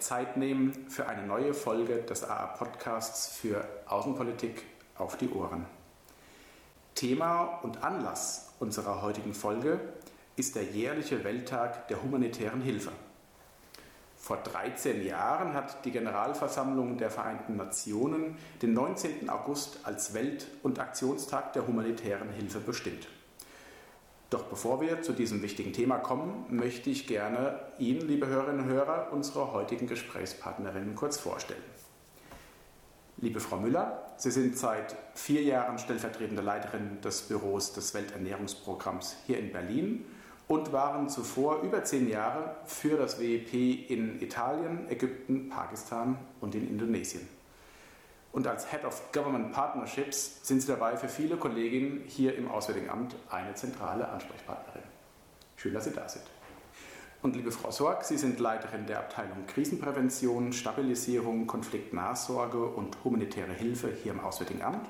Zeit nehmen für eine neue Folge des AA-Podcasts für Außenpolitik auf die Ohren. Thema und Anlass unserer heutigen Folge ist der jährliche Welttag der humanitären Hilfe. Vor 13 Jahren hat die Generalversammlung der Vereinten Nationen den 19. August als Welt- und Aktionstag der humanitären Hilfe bestimmt. Doch bevor wir zu diesem wichtigen Thema kommen, möchte ich gerne Ihnen, liebe Hörerinnen und Hörer, unsere heutigen Gesprächspartnerinnen kurz vorstellen. Liebe Frau Müller, Sie sind seit vier Jahren stellvertretende Leiterin des Büros des Welternährungsprogramms hier in Berlin und waren zuvor über zehn Jahre für das WEP in Italien, Ägypten, Pakistan und in Indonesien. Und als Head of Government Partnerships sind Sie dabei für viele Kolleginnen hier im Auswärtigen Amt eine zentrale Ansprechpartnerin. Schön, dass Sie da sind. Und liebe Frau Sorg, Sie sind Leiterin der Abteilung Krisenprävention, Stabilisierung, Konfliktnachsorge und humanitäre Hilfe hier im Auswärtigen Amt.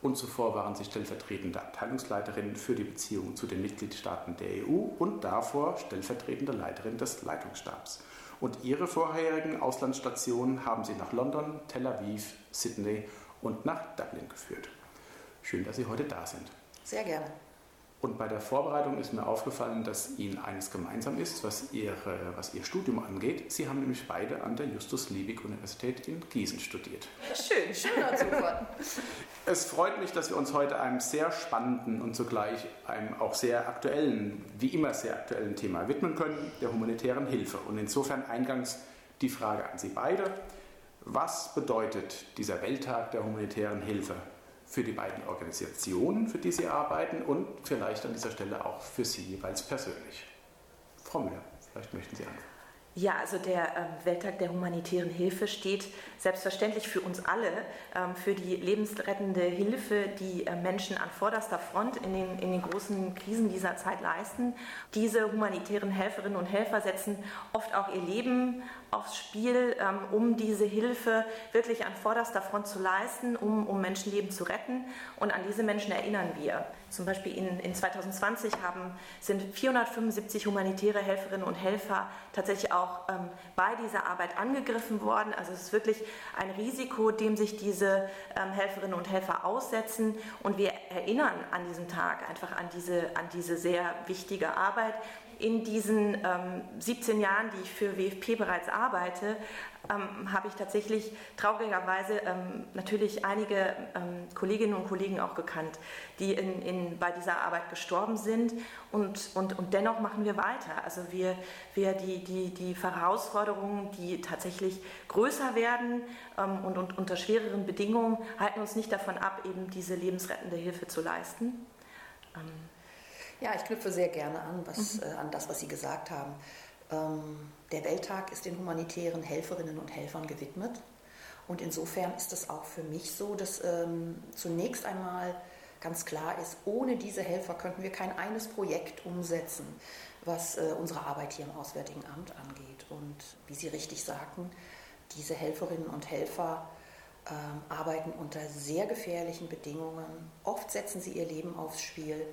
Und zuvor waren Sie stellvertretende Abteilungsleiterin für die Beziehungen zu den Mitgliedstaaten der EU und davor stellvertretende Leiterin des Leitungsstabs. Und Ihre vorherigen Auslandsstationen haben Sie nach London, Tel Aviv, Sydney und nach Dublin geführt. Schön, dass Sie heute da sind. Sehr gerne. Und bei der Vorbereitung ist mir aufgefallen, dass Ihnen eines gemeinsam ist, was, Ihre, was Ihr Studium angeht. Sie haben nämlich beide an der Justus-Liebig-Universität in Gießen studiert. Schön, schöner Zufall. Es freut mich, dass wir uns heute einem sehr spannenden und zugleich einem auch sehr aktuellen, wie immer sehr aktuellen Thema widmen können, der humanitären Hilfe. Und insofern eingangs die Frage an Sie beide. Was bedeutet dieser Welttag der humanitären Hilfe für die beiden Organisationen, für die Sie arbeiten und vielleicht an dieser Stelle auch für Sie jeweils persönlich. Frau Müller, vielleicht möchten Sie anfangen. Ja, also der ähm, Welttag der humanitären Hilfe steht selbstverständlich für uns alle, ähm, für die lebensrettende Hilfe, die äh, Menschen an vorderster Front in den, in den großen Krisen dieser Zeit leisten. Diese humanitären Helferinnen und Helfer setzen oft auch ihr Leben aufs Spiel, ähm, um diese Hilfe wirklich an vorderster Front zu leisten, um, um Menschenleben zu retten. Und an diese Menschen erinnern wir. Zum Beispiel in, in 2020 haben, sind 475 humanitäre Helferinnen und Helfer tatsächlich auch ähm, bei dieser Arbeit angegriffen worden. Also es ist wirklich ein Risiko, dem sich diese ähm, Helferinnen und Helfer aussetzen. Und wir erinnern an diesem Tag einfach an diese, an diese sehr wichtige Arbeit. In diesen ähm, 17 Jahren, die ich für WFP bereits arbeite, ähm, habe ich tatsächlich traurigerweise ähm, natürlich einige ähm, Kolleginnen und Kollegen auch gekannt, die in, in, bei dieser Arbeit gestorben sind. Und, und, und dennoch machen wir weiter. Also wir, wir die, die, die Herausforderungen, die tatsächlich größer werden ähm, und, und unter schwereren Bedingungen, halten uns nicht davon ab, eben diese lebensrettende Hilfe zu leisten. Ja, ich knüpfe sehr gerne an, was, mhm. äh, an das, was Sie gesagt haben. Ähm, der Welttag ist den humanitären Helferinnen und Helfern gewidmet. Und insofern ist es auch für mich so, dass ähm, zunächst einmal ganz klar ist, ohne diese Helfer könnten wir kein eines Projekt umsetzen, was äh, unsere Arbeit hier im Auswärtigen Amt angeht. Und wie Sie richtig sagten, diese Helferinnen und Helfer ähm, arbeiten unter sehr gefährlichen Bedingungen. Oft setzen sie ihr Leben aufs Spiel.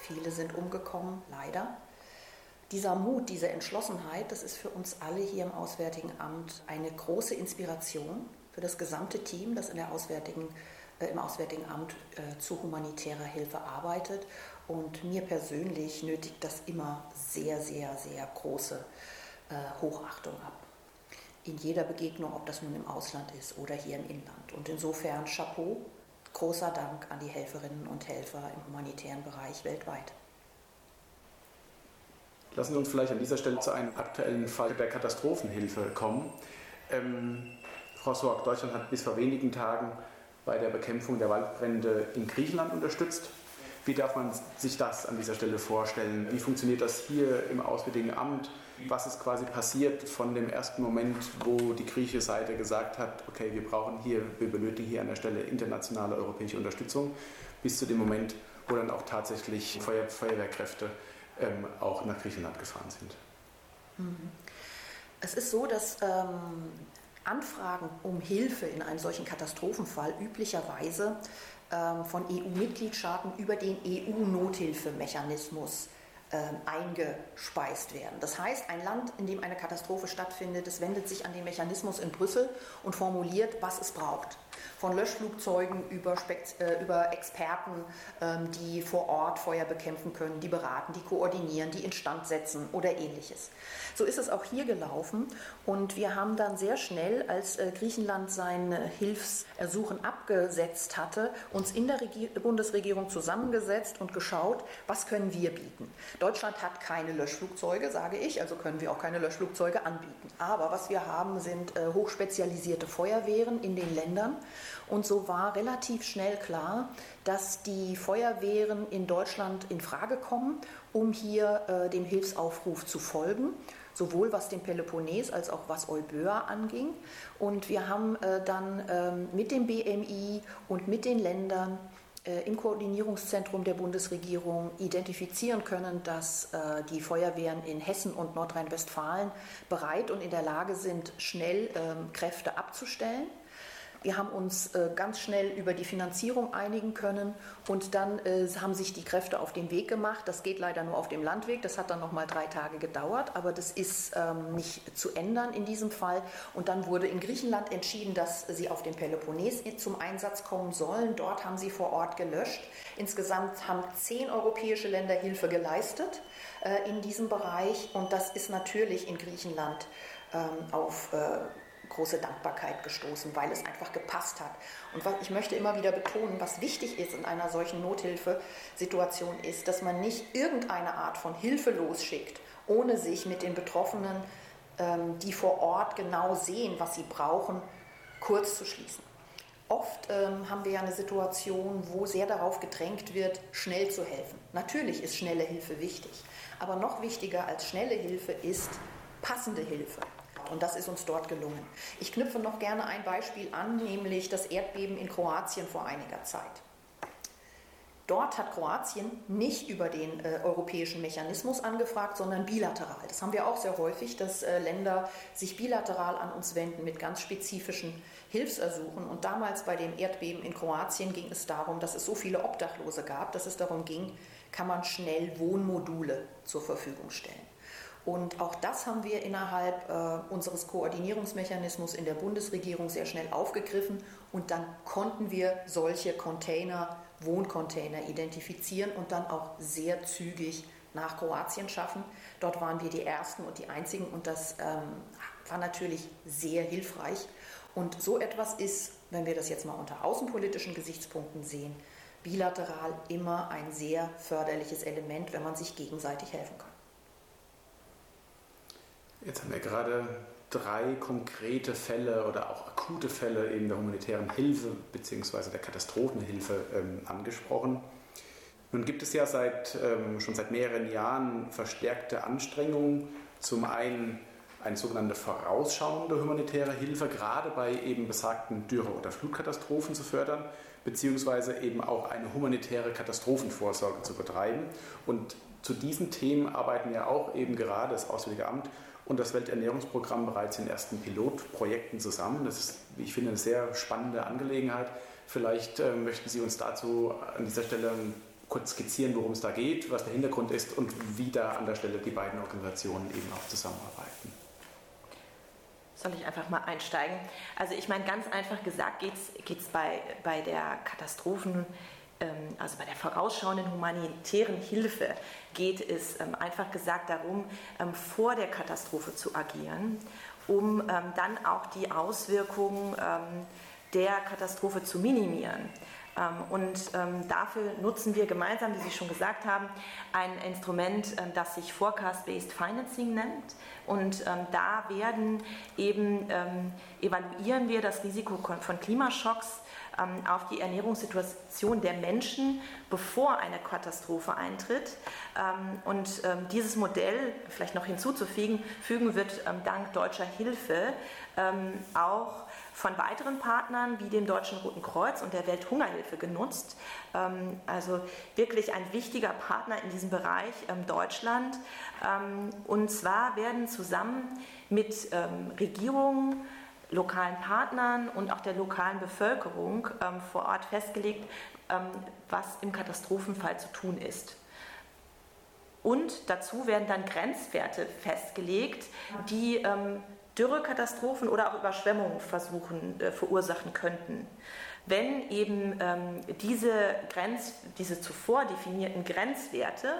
Viele sind umgekommen, leider. Dieser Mut, diese Entschlossenheit, das ist für uns alle hier im Auswärtigen Amt eine große Inspiration für das gesamte Team, das in der Auswärtigen, äh, im Auswärtigen Amt äh, zu humanitärer Hilfe arbeitet. Und mir persönlich nötigt das immer sehr, sehr, sehr große äh, Hochachtung ab. In jeder Begegnung, ob das nun im Ausland ist oder hier im Inland. Und insofern Chapeau, großer Dank an die Helferinnen und Helfer im humanitären Bereich weltweit. Lassen Sie uns vielleicht an dieser Stelle zu einem aktuellen Fall der Katastrophenhilfe kommen. Ähm, Frau Sorg, Deutschland hat bis vor wenigen Tagen bei der Bekämpfung der Waldbrände in Griechenland unterstützt. Wie darf man sich das an dieser Stelle vorstellen? Wie funktioniert das hier im Auswärtigen Amt? Was ist quasi passiert von dem ersten Moment, wo die griechische Seite gesagt hat, okay, wir brauchen hier, wir benötigen hier an der Stelle internationale europäische Unterstützung, bis zu dem Moment, wo dann auch tatsächlich Feuer, Feuerwehrkräfte ähm, auch nach Griechenland gefahren sind. Mhm. Es ist so, dass ähm, Anfragen um Hilfe in einem solchen Katastrophenfall üblicherweise ähm, von EU-Mitgliedstaaten über den EU-Nothilfemechanismus eingespeist werden. Das heißt, ein Land, in dem eine Katastrophe stattfindet, das wendet sich an den Mechanismus in Brüssel und formuliert, was es braucht von Löschflugzeugen über, äh, über Experten, ähm, die vor Ort Feuer bekämpfen können, die beraten, die koordinieren, die instand setzen oder ähnliches. So ist es auch hier gelaufen und wir haben dann sehr schnell, als äh, Griechenland sein Hilfsersuchen abgesetzt hatte, uns in der Regier Bundesregierung zusammengesetzt und geschaut, was können wir bieten. Deutschland hat keine Löschflugzeuge, sage ich, also können wir auch keine Löschflugzeuge anbieten. Aber was wir haben, sind äh, hochspezialisierte Feuerwehren in den Ländern und so war relativ schnell klar, dass die Feuerwehren in Deutschland in Frage kommen, um hier äh, dem Hilfsaufruf zu folgen sowohl was den Peloponnes als auch was Euböa anging. Und wir haben äh, dann ähm, mit dem BMI und mit den Ländern äh, im Koordinierungszentrum der Bundesregierung identifizieren können, dass äh, die Feuerwehren in Hessen und Nordrhein-Westfalen bereit und in der Lage sind, schnell ähm, Kräfte abzustellen. Wir haben uns äh, ganz schnell über die Finanzierung einigen können und dann äh, haben sich die Kräfte auf den Weg gemacht. Das geht leider nur auf dem Landweg. Das hat dann noch mal drei Tage gedauert, aber das ist ähm, nicht zu ändern in diesem Fall. Und dann wurde in Griechenland entschieden, dass sie auf dem Peloponnes zum Einsatz kommen sollen. Dort haben sie vor Ort gelöscht. Insgesamt haben zehn europäische Länder Hilfe geleistet äh, in diesem Bereich und das ist natürlich in Griechenland ähm, auf große Dankbarkeit gestoßen, weil es einfach gepasst hat. Und ich möchte immer wieder betonen, was wichtig ist in einer solchen Nothilfesituation ist, dass man nicht irgendeine Art von Hilfe losschickt, ohne sich mit den Betroffenen, ähm, die vor Ort genau sehen, was sie brauchen, kurz zu schließen. Oft ähm, haben wir ja eine Situation, wo sehr darauf gedrängt wird, schnell zu helfen. Natürlich ist schnelle Hilfe wichtig, aber noch wichtiger als schnelle Hilfe ist passende Hilfe. Und das ist uns dort gelungen. Ich knüpfe noch gerne ein Beispiel an, nämlich das Erdbeben in Kroatien vor einiger Zeit. Dort hat Kroatien nicht über den äh, europäischen Mechanismus angefragt, sondern bilateral. Das haben wir auch sehr häufig, dass äh, Länder sich bilateral an uns wenden mit ganz spezifischen Hilfsersuchen. Und damals bei dem Erdbeben in Kroatien ging es darum, dass es so viele Obdachlose gab, dass es darum ging, kann man schnell Wohnmodule zur Verfügung stellen. Und auch das haben wir innerhalb äh, unseres Koordinierungsmechanismus in der Bundesregierung sehr schnell aufgegriffen und dann konnten wir solche Container, Wohncontainer identifizieren und dann auch sehr zügig nach Kroatien schaffen. Dort waren wir die Ersten und die Einzigen und das ähm, war natürlich sehr hilfreich. Und so etwas ist, wenn wir das jetzt mal unter außenpolitischen Gesichtspunkten sehen, bilateral immer ein sehr förderliches Element, wenn man sich gegenseitig helfen kann. Jetzt haben wir gerade drei konkrete Fälle oder auch akute Fälle in der humanitären Hilfe bzw. der Katastrophenhilfe ähm, angesprochen. Nun gibt es ja seit, ähm, schon seit mehreren Jahren verstärkte Anstrengungen, zum einen eine sogenannte vorausschauende humanitäre Hilfe, gerade bei eben besagten Dürre- oder Flutkatastrophen zu fördern, beziehungsweise eben auch eine humanitäre Katastrophenvorsorge zu betreiben. Und zu diesen Themen arbeiten ja auch eben gerade das Auswärtige Amt und das Welternährungsprogramm bereits in ersten Pilotprojekten zusammen. Das ist, wie ich finde, eine sehr spannende Angelegenheit. Vielleicht äh, möchten Sie uns dazu an dieser Stelle kurz skizzieren, worum es da geht, was der Hintergrund ist und wie da an der Stelle die beiden Organisationen eben auch zusammenarbeiten. Soll ich einfach mal einsteigen? Also ich meine, ganz einfach gesagt geht es bei, bei der Katastrophen also bei der vorausschauenden humanitären Hilfe geht es ähm, einfach gesagt darum, ähm, vor der Katastrophe zu agieren, um dann auch die Auswirkungen der Katastrophe zu minimieren. Und dafür nutzen wir gemeinsam, wie Sie schon gesagt haben, ein Instrument, das sich Forecast-Based Financing nennt. Und da werden eben, evaluieren wir das Risiko von Klimaschocks ähm, auf die Ernährungssituation der Menschen, bevor eine Katastrophe eintritt. Ähm, und ähm, dieses Modell, vielleicht noch hinzuzufügen, fügen wird dank deutscher Hilfe auch von weiteren Partnern wie dem Deutschen Roten Kreuz und der Welthungerhilfe genutzt. Also wirklich ein wichtiger Partner in diesem Bereich Deutschland. Und zwar werden zusammen mit Regierungen, lokalen Partnern und auch der lokalen Bevölkerung ähm, vor Ort festgelegt, ähm, was im Katastrophenfall zu tun ist. Und dazu werden dann Grenzwerte festgelegt, die ähm, Dürrekatastrophen oder auch Überschwemmungen versuchen, äh, verursachen könnten. Wenn eben ähm, diese, Grenz, diese zuvor definierten Grenzwerte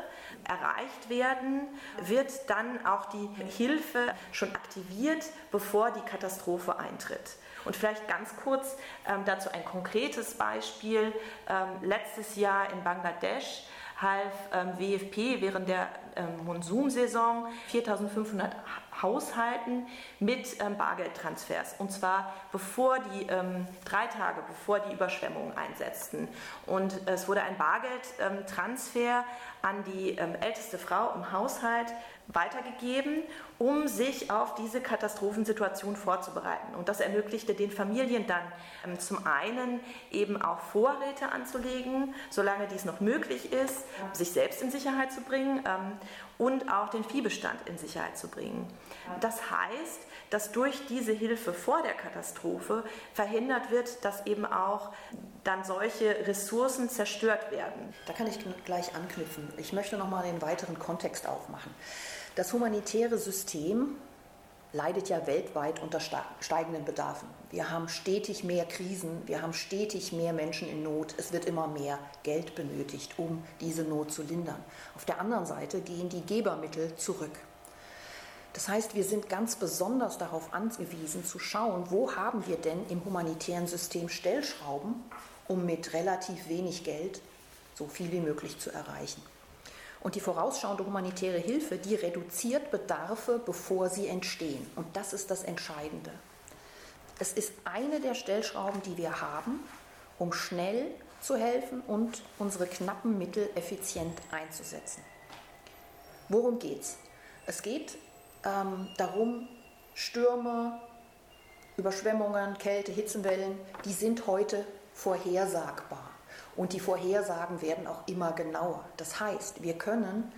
erreicht werden, wird dann auch die Hilfe schon aktiviert, bevor die Katastrophe eintritt. Und vielleicht ganz kurz ähm, dazu ein konkretes Beispiel. Ähm, letztes Jahr in Bangladesch half ähm, WFP während der ähm, Monsumsaison 4500 Haushalten mit ähm, Bargeldtransfers. Und zwar bevor die ähm, drei Tage, bevor die Überschwemmungen einsetzten. Und es wurde ein Bargeldtransfer an die ähm, älteste Frau im Haushalt weitergegeben, um sich auf diese Katastrophensituation vorzubereiten. Und das ermöglichte den Familien dann ähm, zum einen eben auch Vorräte anzulegen, solange dies noch möglich ist, sich selbst in Sicherheit zu bringen ähm, und auch den Viehbestand in Sicherheit zu bringen. Das heißt, dass durch diese Hilfe vor der Katastrophe verhindert wird, dass eben auch dann solche Ressourcen zerstört werden. Da kann ich gleich anknüpfen. Ich möchte noch mal den weiteren Kontext aufmachen. Das humanitäre System leidet ja weltweit unter steigenden Bedarfen. Wir haben stetig mehr Krisen, wir haben stetig mehr Menschen in Not, es wird immer mehr Geld benötigt, um diese Not zu lindern. Auf der anderen Seite gehen die Gebermittel zurück. Das heißt, wir sind ganz besonders darauf angewiesen zu schauen, wo haben wir denn im humanitären System Stellschrauben, um mit relativ wenig Geld so viel wie möglich zu erreichen. Und die vorausschauende humanitäre Hilfe, die reduziert Bedarfe, bevor sie entstehen. Und das ist das Entscheidende. Es ist eine der Stellschrauben, die wir haben, um schnell zu helfen und unsere knappen Mittel effizient einzusetzen. Worum geht es? Es geht ähm, darum, Stürme, Überschwemmungen, Kälte, Hitzewellen, die sind heute vorhersagbar. Und die Vorhersagen werden auch immer genauer. Das heißt, wir können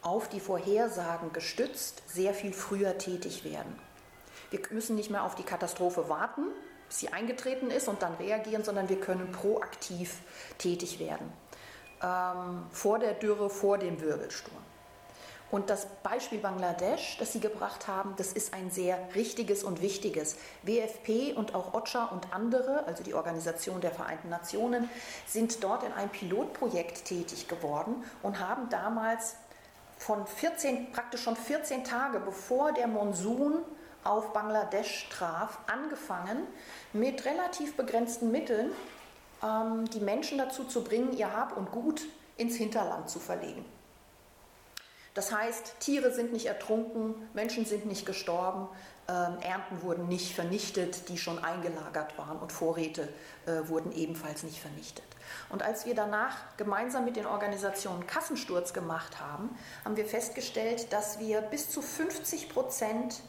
auf die Vorhersagen gestützt sehr viel früher tätig werden. Wir müssen nicht mehr auf die Katastrophe warten, bis sie eingetreten ist und dann reagieren, sondern wir können proaktiv tätig werden. Ähm, vor der Dürre, vor dem Wirbelsturm. Und das Beispiel Bangladesch, das Sie gebracht haben, das ist ein sehr richtiges und wichtiges. WFP und auch OCHA und andere, also die Organisation der Vereinten Nationen, sind dort in einem Pilotprojekt tätig geworden und haben damals von 14, praktisch schon 14 Tage bevor der Monsun auf Bangladesch traf, angefangen, mit relativ begrenzten Mitteln ähm, die Menschen dazu zu bringen, ihr Hab und Gut ins Hinterland zu verlegen. Das heißt, Tiere sind nicht ertrunken, Menschen sind nicht gestorben, ähm, Ernten wurden nicht vernichtet, die schon eingelagert waren und Vorräte äh, wurden ebenfalls nicht vernichtet. Und als wir danach gemeinsam mit den Organisationen Kassensturz gemacht haben, haben wir festgestellt, dass wir bis zu 50 Prozent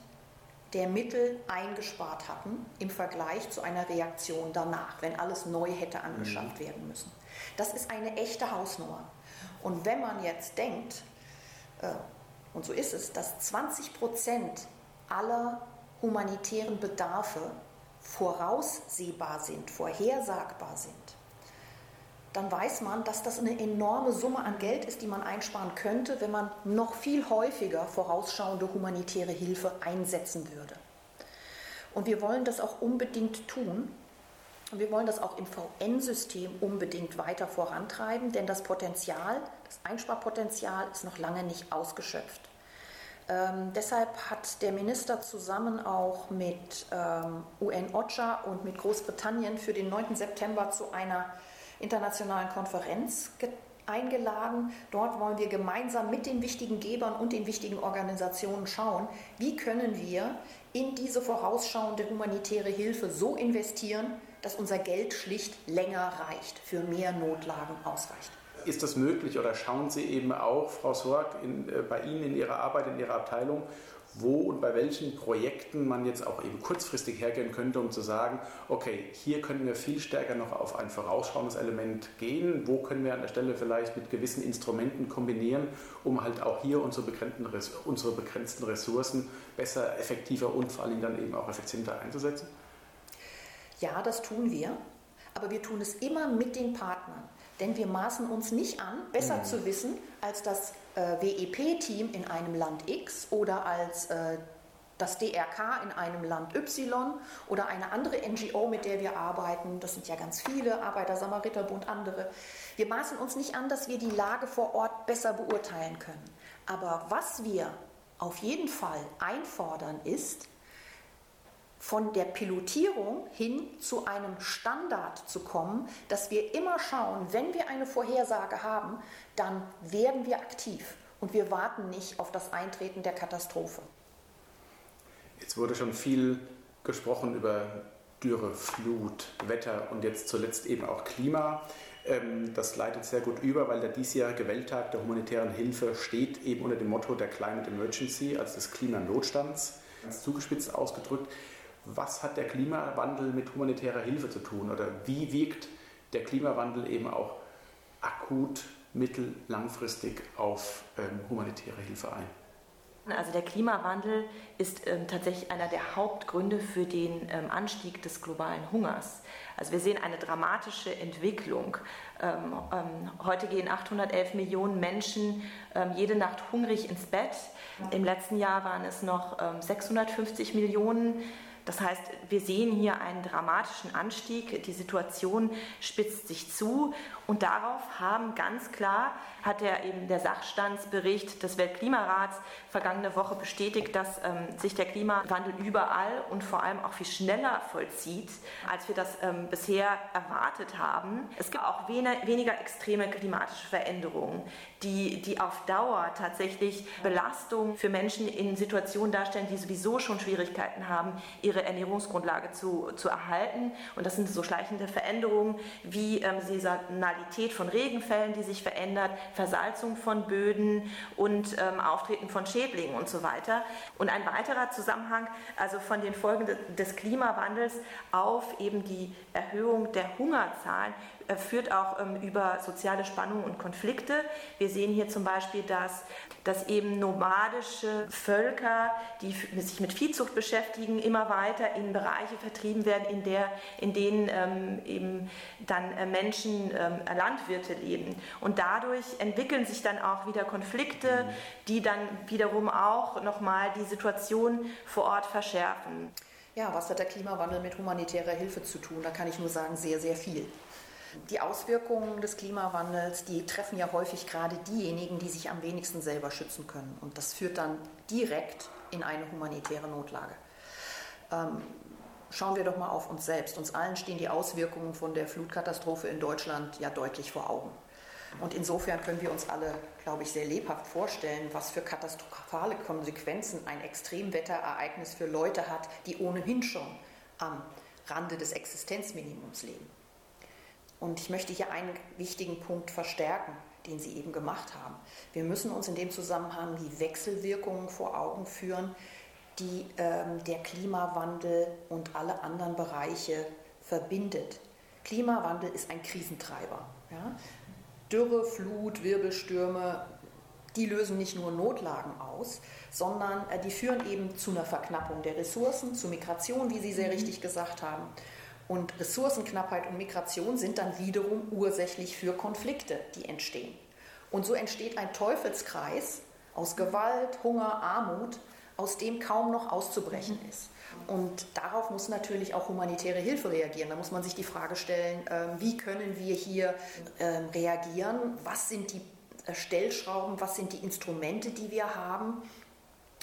der Mittel eingespart hatten im Vergleich zu einer Reaktion danach, wenn alles neu hätte angeschafft mhm. werden müssen. Das ist eine echte Hausnummer. Und wenn man jetzt denkt, und so ist es, dass 20 Prozent aller humanitären Bedarfe voraussehbar sind, vorhersagbar sind, dann weiß man, dass das eine enorme Summe an Geld ist, die man einsparen könnte, wenn man noch viel häufiger vorausschauende humanitäre Hilfe einsetzen würde. Und wir wollen das auch unbedingt tun, und wir wollen das auch im VN-System unbedingt weiter vorantreiben, denn das Potenzial, das Einsparpotenzial ist noch lange nicht ausgeschöpft. Ähm, deshalb hat der Minister zusammen auch mit ähm, UN-OCHA und mit Großbritannien für den 9. September zu einer internationalen Konferenz eingeladen. Dort wollen wir gemeinsam mit den wichtigen Gebern und den wichtigen Organisationen schauen, wie können wir in diese vorausschauende humanitäre Hilfe so investieren, dass unser Geld schlicht länger reicht, für mehr Notlagen ausreicht. Ist das möglich oder schauen Sie eben auch, Frau Sorg, in, äh, bei Ihnen in Ihrer Arbeit, in Ihrer Abteilung, wo und bei welchen Projekten man jetzt auch eben kurzfristig hergehen könnte, um zu sagen, okay, hier können wir viel stärker noch auf ein vorausschauendes Element gehen, wo können wir an der Stelle vielleicht mit gewissen Instrumenten kombinieren, um halt auch hier unsere begrenzten, unsere begrenzten Ressourcen besser, effektiver und vor allem dann eben auch effizienter einzusetzen? Ja, das tun wir, aber wir tun es immer mit den Partnern. Denn wir maßen uns nicht an, besser mhm. zu wissen als das äh, WEP-Team in einem Land X oder als äh, das DRK in einem Land Y oder eine andere NGO, mit der wir arbeiten, das sind ja ganz viele, Arbeiter, Samariterbund, andere. Wir maßen uns nicht an, dass wir die Lage vor Ort besser beurteilen können. Aber was wir auf jeden Fall einfordern, ist, von der Pilotierung hin zu einem Standard zu kommen, dass wir immer schauen, wenn wir eine Vorhersage haben, dann werden wir aktiv und wir warten nicht auf das Eintreten der Katastrophe. Jetzt wurde schon viel gesprochen über Dürre, Flut, Wetter und jetzt zuletzt eben auch Klima. Ähm, das leitet sehr gut über, weil der diesjährige Welttag der humanitären Hilfe steht eben unter dem Motto der Climate Emergency, also des Klimanotstands, ganz zugespitzt ausgedrückt. Was hat der Klimawandel mit humanitärer Hilfe zu tun oder wie wirkt der Klimawandel eben auch akut, mittel-, langfristig auf ähm, humanitäre Hilfe ein? Also der Klimawandel ist ähm, tatsächlich einer der Hauptgründe für den ähm, Anstieg des globalen Hungers. Also wir sehen eine dramatische Entwicklung. Ähm, ähm heute gehen 811 Millionen Menschen ähm, jede Nacht hungrig ins Bett. Im letzten Jahr waren es noch 650 ähm, Millionen. Das heißt, wir sehen hier einen dramatischen Anstieg. Die Situation spitzt sich zu und darauf haben ganz klar, hat der eben der Sachstandsbericht des Weltklimarats vergangene Woche bestätigt, dass ähm, sich der Klimawandel überall und vor allem auch viel schneller vollzieht, als wir das ähm, bisher erwartet haben. Es gibt auch weniger extreme klimatische Veränderungen, die, die auf Dauer tatsächlich Belastung für Menschen in Situationen darstellen, die sowieso schon Schwierigkeiten haben, ihre Ernährungsgrundlage zu, zu erhalten. Und das sind so schleichende Veränderungen wie ähm, Saisonalität von Regenfällen, die sich verändert, Versalzung von Böden und ähm, Auftreten von Schädlingen und so weiter. Und ein weiterer Zusammenhang, also von den Folgen des Klimawandels auf eben die Erhöhung der Hungerzahlen, äh, führt auch ähm, über soziale Spannungen und Konflikte. Wir sehen hier zum Beispiel, dass, dass eben nomadische Völker, die sich mit Viehzucht beschäftigen, immer weiter in Bereiche vertrieben werden, in, der, in denen ähm, eben dann äh, Menschen, ähm, Landwirte leben. Und dadurch entwickeln sich dann auch wieder Konflikte, mhm. die dann wiederum auch nochmal die Situation vor Ort verschärfen. Ja, was hat der Klimawandel mit humanitärer Hilfe zu tun? Da kann ich nur sagen, sehr, sehr viel. Die Auswirkungen des Klimawandels, die treffen ja häufig gerade diejenigen, die sich am wenigsten selber schützen können. Und das führt dann direkt in eine humanitäre Notlage. Ähm, schauen wir doch mal auf uns selbst. Uns allen stehen die Auswirkungen von der Flutkatastrophe in Deutschland ja deutlich vor Augen. Und insofern können wir uns alle, glaube ich, sehr lebhaft vorstellen, was für katastrophale Konsequenzen ein Extremwetterereignis für Leute hat, die ohnehin schon am Rande des Existenzminimums leben. Und ich möchte hier einen wichtigen Punkt verstärken, den Sie eben gemacht haben. Wir müssen uns in dem Zusammenhang die Wechselwirkungen vor Augen führen, die ähm, der Klimawandel und alle anderen Bereiche verbindet. Klimawandel ist ein Krisentreiber. Ja? Dürre, Flut, Wirbelstürme, die lösen nicht nur Notlagen aus, sondern äh, die führen eben zu einer Verknappung der Ressourcen, zu Migration, wie Sie sehr mhm. richtig gesagt haben. Und Ressourcenknappheit und Migration sind dann wiederum ursächlich für Konflikte, die entstehen. Und so entsteht ein Teufelskreis aus Gewalt, Hunger, Armut, aus dem kaum noch auszubrechen ist. Und darauf muss natürlich auch humanitäre Hilfe reagieren. Da muss man sich die Frage stellen, ähm, wie können wir hier ähm, reagieren? Was sind die äh, Stellschrauben? Was sind die Instrumente, die wir haben?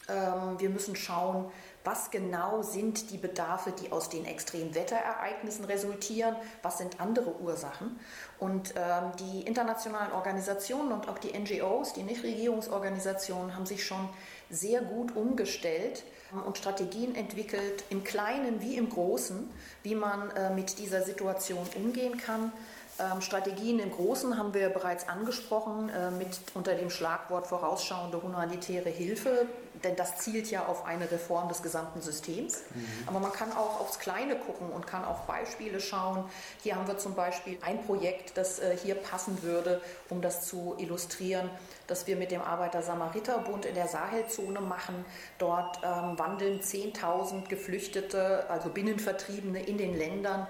Ähm, wir müssen schauen, was genau sind die Bedarfe, die aus den extremen Wetterereignissen resultieren, was sind andere Ursachen. Und ähm, die internationalen Organisationen und auch die NGOs, die Nichtregierungsorganisationen, haben sich schon sehr gut umgestellt und Strategien entwickelt, im Kleinen wie im Großen, wie man äh, mit dieser Situation umgehen kann. Ähm, Strategien im Großen haben wir bereits angesprochen äh, mit unter dem Schlagwort vorausschauende humanitäre Hilfe, denn das zielt ja auf eine Reform des gesamten Systems. Mhm. Aber man kann auch aufs Kleine gucken und kann auf Beispiele schauen. Hier haben wir zum Beispiel ein Projekt, das äh, hier passen würde, um das zu illustrieren, das wir mit dem Arbeiter-Samariter-Bund in der Sahelzone machen. Dort ähm, wandeln 10.000 Geflüchtete, also Binnenvertriebene in den Ländern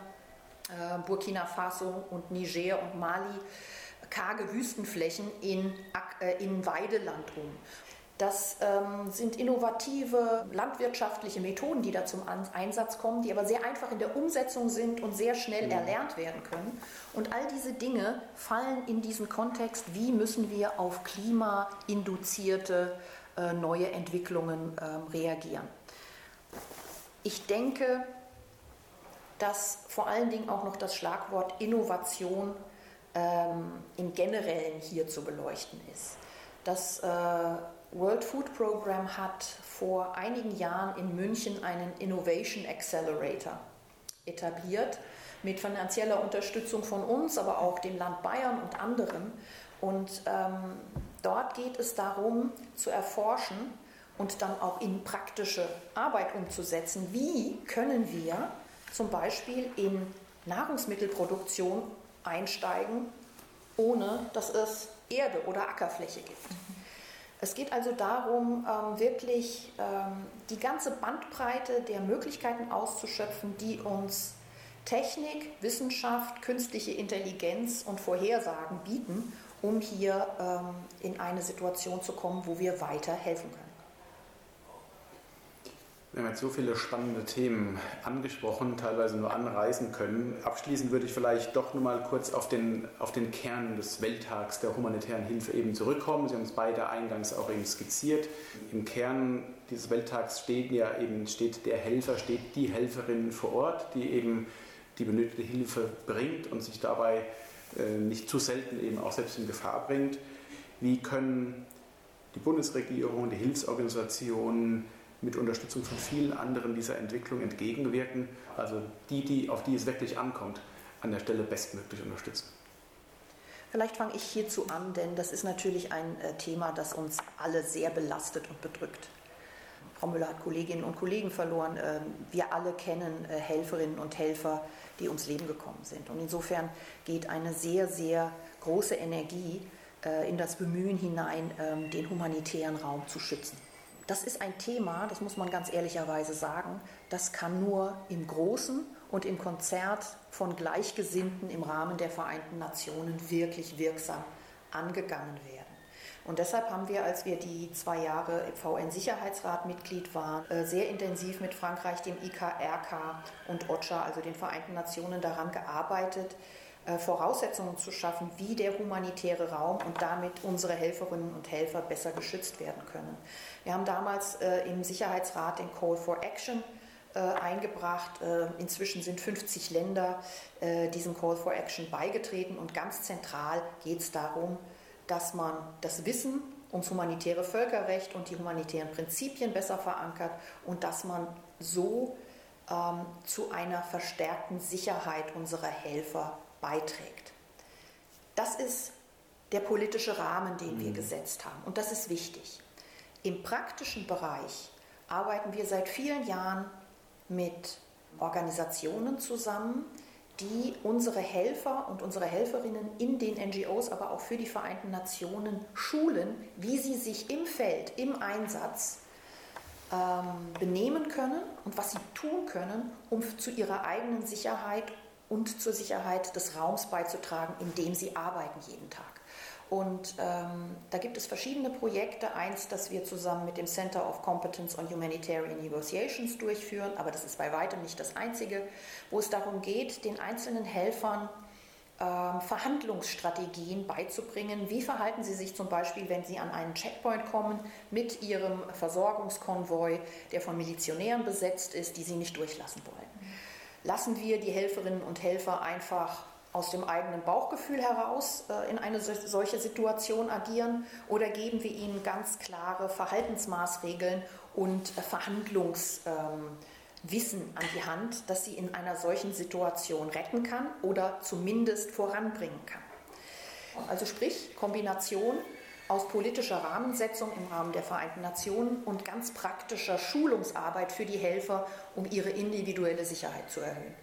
Burkina Faso und Niger und Mali karge Wüstenflächen in, äh, in Weideland um. Das ähm, sind innovative landwirtschaftliche Methoden, die da zum Einsatz kommen, die aber sehr einfach in der Umsetzung sind und sehr schnell mhm. erlernt werden können. Und all diese Dinge fallen in diesen Kontext, wie müssen wir auf klimainduzierte äh, neue Entwicklungen äh, reagieren. Ich denke, dass vor allen Dingen auch noch das Schlagwort Innovation ähm, im Generellen hier zu beleuchten ist. Das äh, World Food Program hat vor einigen Jahren in München einen Innovation Accelerator etabliert mit finanzieller Unterstützung von uns, aber auch dem Land Bayern und anderen. Und ähm, dort geht es darum zu erforschen und dann auch in praktische Arbeit umzusetzen, wie können wir zum Beispiel in Nahrungsmittelproduktion einsteigen, ohne dass es Erde oder Ackerfläche gibt. Es geht also darum, ähm, wirklich ähm, die ganze Bandbreite der Möglichkeiten auszuschöpfen, die uns Technik, Wissenschaft, künstliche Intelligenz und Vorhersagen bieten, um hier ähm, in eine Situation zu kommen, wo wir weiter helfen können. Wir haben jetzt so viele spannende Themen angesprochen, teilweise nur anreißen können. Abschließend würde ich vielleicht doch nur mal kurz auf den, auf den Kern des Welttags der humanitären Hilfe eben zurückkommen. Sie haben es beide eingangs auch eben skizziert. Im Kern dieses Welttags steht ja eben steht der Helfer, steht die Helferin vor Ort, die eben die benötigte Hilfe bringt und sich dabei äh, nicht zu selten eben auch selbst in Gefahr bringt. Wie können die Bundesregierung, die Hilfsorganisationen, mit Unterstützung von vielen anderen dieser Entwicklung entgegenwirken. Also die, die, auf die es wirklich ankommt, an der Stelle bestmöglich unterstützen. Vielleicht fange ich hierzu an, denn das ist natürlich ein äh, Thema, das uns alle sehr belastet und bedrückt. Frau Müller hat Kolleginnen und Kollegen verloren. Ähm, wir alle kennen äh, Helferinnen und Helfer, die ums Leben gekommen sind. Und insofern geht eine sehr, sehr große Energie äh, in das Bemühen hinein, ähm, den humanitären Raum zu schützen das ist ein Thema, das muss man ganz ehrlicherweise sagen, das kann nur im Großen und im Konzert von Gleichgesinnten im Rahmen der Vereinten Nationen wirklich wirksam angegangen werden. Und deshalb haben wir, als wir die zwei Jahre im VN-Sicherheitsrat Mitglied waren, äh, sehr intensiv mit Frankreich, dem IKRK und OCHA, also den Vereinten Nationen, daran gearbeitet, Voraussetzungen zu schaffen, wie der humanitäre Raum und damit unsere Helferinnen und Helfer besser geschützt werden können. Wir haben damals äh, im Sicherheitsrat den Call for Action äh, eingebracht. inzwischen sind 50 Länder diesem Call for Action beigetreten und ganz zentral geht es darum, dass man das Wissen ums humanitäre Völkerrecht und die humanitären Prinzipien besser verankert und dass man so ähm, zu einer verstärkten Sicherheit unserer Helfer beiträgt. Das ist der politische Rahmen, den wir mhm. gesetzt haben. Und das ist wichtig. Im praktischen Bereich arbeiten wir seit vielen Jahren mit Organisationen zusammen, die unsere Helfer und unsere Helferinnen in den NGOs, aber auch für die Vereinten Nationen schulen, wie sie sich im Feld, im Einsatz ähm, benehmen können und was sie tun können, um zu ihrer eigenen Sicherheit und zur Sicherheit des Raums beizutragen, in dem sie arbeiten jeden Tag. Und ähm, da gibt es verschiedene Projekte. Eins, das wir zusammen mit dem Center of Competence on Humanitarian Negotiations durchführen, aber das ist bei weitem nicht das einzige, wo es darum geht, den einzelnen Helfern ähm, Verhandlungsstrategien beizubringen. Wie verhalten sie sich zum Beispiel, wenn sie an einen Checkpoint kommen mit ihrem Versorgungskonvoi, der von Milizionären besetzt ist, die sie nicht durchlassen wollen? Lassen wir die Helferinnen und Helfer einfach aus dem eigenen Bauchgefühl heraus äh, in eine solche Situation agieren oder geben wir ihnen ganz klare Verhaltensmaßregeln und äh, Verhandlungswissen ähm, an die Hand, dass sie in einer solchen Situation retten kann oder zumindest voranbringen kann. Also sprich Kombination aus politischer Rahmensetzung im Rahmen der Vereinten Nationen und ganz praktischer Schulungsarbeit für die Helfer, um ihre individuelle Sicherheit zu erhöhen.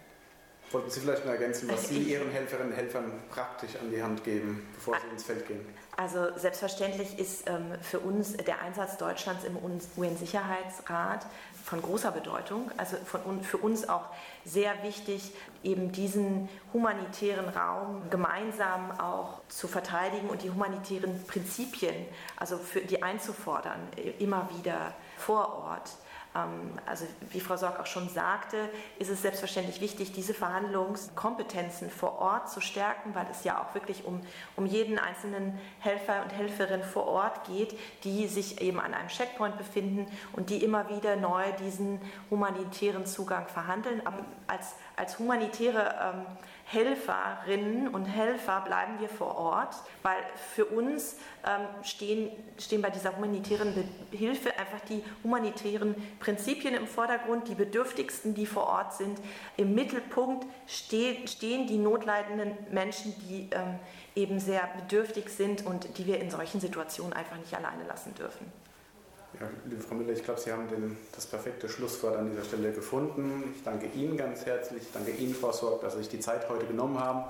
Wollten Sie vielleicht noch ergänzen, was Sie Ihren Helferinnen und Helfern praktisch an die Hand geben, bevor Sie ins Feld gehen? Also selbstverständlich ist ähm, für uns der Einsatz Deutschlands im UN-Sicherheitsrat von großer Bedeutung, also von, für uns auch sehr wichtig, eben diesen humanitären Raum gemeinsam auch zu verteidigen und die humanitären Prinzipien, also für die einzufordern, immer wieder vor Ort. Ähm, also wie Frau Sorg auch schon sagte, ist es selbstverständlich wichtig, diese Verhandlungskompetenzen vor Ort zu stärken, weil es ja auch wirklich um, um jeden einzelnen Helfer und Helferin vor Ort geht, die sich eben an einem Checkpoint befinden und die immer wieder neu diesen humanitären Zugang verhandeln. Aber als, als humanitäre ähm, Helferinnen und Helfer bleiben wir vor Ort, weil für uns ähm, stehen, stehen bei dieser humanitären Hilfe einfach die humanitären Prinzipien im Vordergrund, die Bedürftigsten, die vor Ort sind. Im Mittelpunkt stehen, stehen die notleidenden Menschen, die ähm, eben sehr bedürftig sind und die wir in solchen Situationen einfach nicht alleine lassen dürfen. Ja, liebe Frau Müller, ich glaube, Sie haben den, das perfekte Schlusswort an dieser Stelle gefunden. Ich danke Ihnen ganz herzlich. Ich danke Ihnen, Frau Sorg, dass Sie sich die Zeit heute genommen haben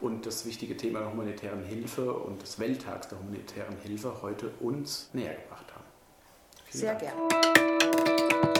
und das wichtige Thema der humanitären Hilfe und des Welttags der humanitären Hilfe heute uns näher gebracht haben. Vielen Sehr gerne.